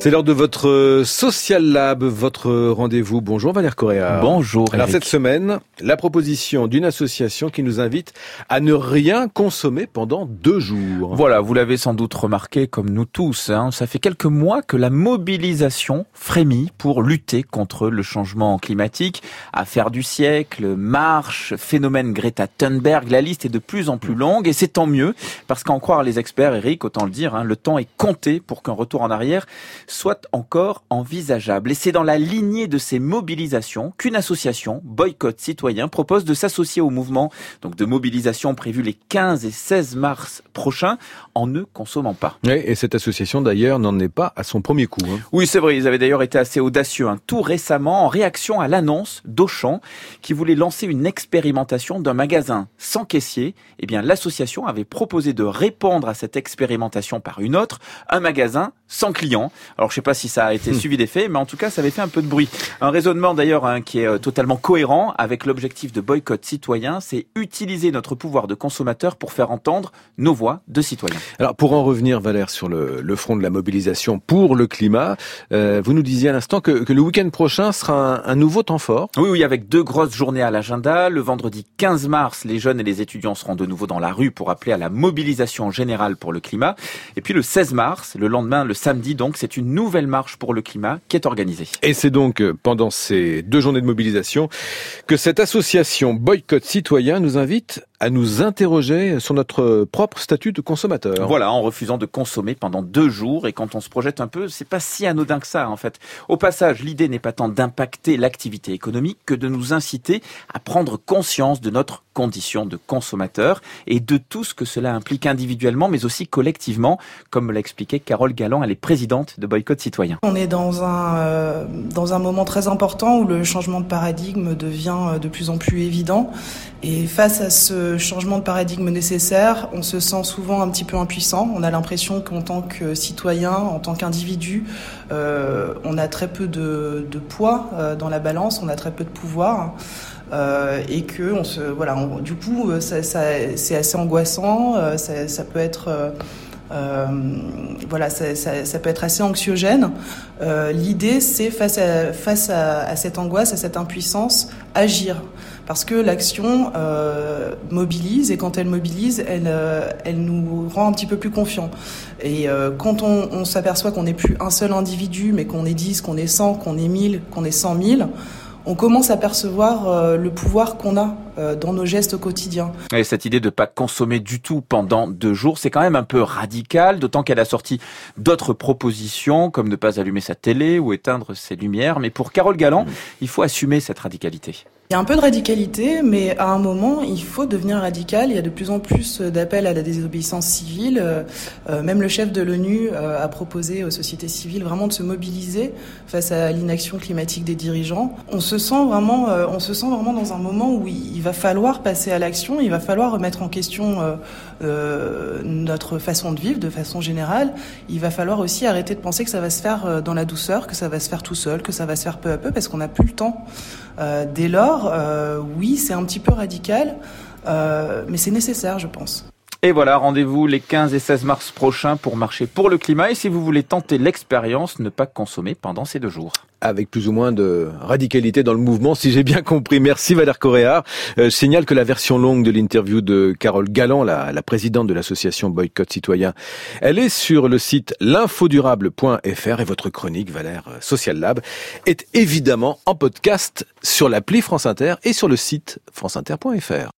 C'est l'heure de votre Social Lab, votre rendez-vous. Bonjour Valère Correa. Bonjour. Alors cette semaine, la proposition d'une association qui nous invite à ne rien consommer pendant deux jours. Voilà, vous l'avez sans doute remarqué comme nous tous, hein, ça fait quelques mois que la mobilisation frémit pour lutter contre le changement climatique. Affaire du siècle, marche, phénomène Greta Thunberg, la liste est de plus en plus longue et c'est tant mieux parce qu'en croire les experts, Eric, autant le dire, hein, le temps est compté pour qu'un retour en arrière soit encore envisageable. Et c'est dans la lignée de ces mobilisations qu'une association, Boycott Citoyen, propose de s'associer au mouvement donc de mobilisation prévu les 15 et 16 mars prochains en ne consommant pas. Oui, et cette association d'ailleurs n'en est pas à son premier coup. Hein. Oui, c'est vrai, ils avaient d'ailleurs été assez audacieux hein, tout récemment en réaction à l'annonce d'Auchan qui voulait lancer une expérimentation d'un magasin sans caissier. Eh bien, l'association avait proposé de répondre à cette expérimentation par une autre, un magasin sans clients. Alors je sais pas si ça a été hmm. suivi d'effet, mais en tout cas ça avait fait un peu de bruit. Un raisonnement d'ailleurs hein, qui est euh, totalement cohérent avec l'objectif de boycott citoyen, c'est utiliser notre pouvoir de consommateur pour faire entendre nos voix de citoyens. Alors pour en revenir Valère sur le, le front de la mobilisation pour le climat, euh, vous nous disiez à l'instant que, que, le week-end prochain sera un, un, nouveau temps fort. Oui, oui, avec deux grosses journées à l'agenda. Le vendredi 15 mars, les jeunes et les étudiants seront de nouveau dans la rue pour appeler à la mobilisation générale pour le climat. Et puis le 16 mars, le lendemain, le samedi, donc c'est une nouvelle marche pour le climat qui est organisée. Et c'est donc euh, pendant ces deux journées de mobilisation que cette association Boycott Citoyen nous invite à nous interroger sur notre propre statut de consommateur. Voilà, en refusant de consommer pendant deux jours. Et quand on se projette un peu, c'est pas si anodin que ça, en fait. Au passage, l'idée n'est pas tant d'impacter l'activité économique que de nous inciter à prendre conscience de notre condition de consommateur et de tout ce que cela implique individuellement, mais aussi collectivement, comme l'a expliqué Carole Galland, elle est présidente de Boycott Citoyen. On est dans un, euh, dans un moment très important où le changement de paradigme devient euh, de plus en plus évident. Et face à ce changement de paradigme nécessaire, on se sent souvent un petit peu impuissant. On a l'impression qu'en tant que citoyen, en tant qu'individu, euh, on a très peu de, poids euh, dans la balance, on a très peu de pouvoir. Euh, et que on se voilà du coup c'est assez angoissant ça, peut être euh, voilà, ça, peut être assez anxiogène. Euh, L'idée, c'est face, à, cette angoisse, à cette impuissance, agir. Parce que l'action euh, mobilise et quand elle mobilise, elle, nous rend un petit peu plus confiants. Et quand on, on s'aperçoit qu'on n'est plus un seul individu, mais qu'on est 10, qu'on est 100, qu'on est 1000, qu'on est 100 000, on commence à percevoir le pouvoir qu'on a dans nos gestes quotidiens. Et cette idée de ne pas consommer du tout pendant deux jours, c'est quand même un peu radical, d'autant qu'elle a sorti d'autres propositions, comme ne pas allumer sa télé ou éteindre ses lumières. Mais pour Carole Galland, mmh. il faut assumer cette radicalité. Il y a un peu de radicalité, mais à un moment, il faut devenir radical. Il y a de plus en plus d'appels à la désobéissance civile. Euh, même le chef de l'ONU euh, a proposé aux sociétés civiles vraiment de se mobiliser face à l'inaction climatique des dirigeants. On se sent vraiment, euh, on se sent vraiment dans un moment où il, va falloir passer à l'action. Il va falloir remettre en question euh, euh, notre façon de vivre de façon générale. Il va falloir aussi arrêter de penser que ça va se faire dans la douceur, que ça va se faire tout seul, que ça va se faire peu à peu, parce qu'on n'a plus le temps. dès lors euh, oui, c'est un petit peu radical, euh, mais c'est nécessaire, je pense. Et voilà, rendez-vous les 15 et 16 mars prochains pour marcher pour le climat. Et si vous voulez tenter l'expérience, ne pas consommer pendant ces deux jours. Avec plus ou moins de radicalité dans le mouvement, si j'ai bien compris. Merci Valère Coréard. Euh, je signale que la version longue de l'interview de Carole Galland, la, la présidente de l'association Boycott Citoyen, elle est sur le site l'infodurable.fr et votre chronique, Valère euh, Social Lab, est évidemment en podcast sur l'appli France Inter et sur le site franceinter.fr.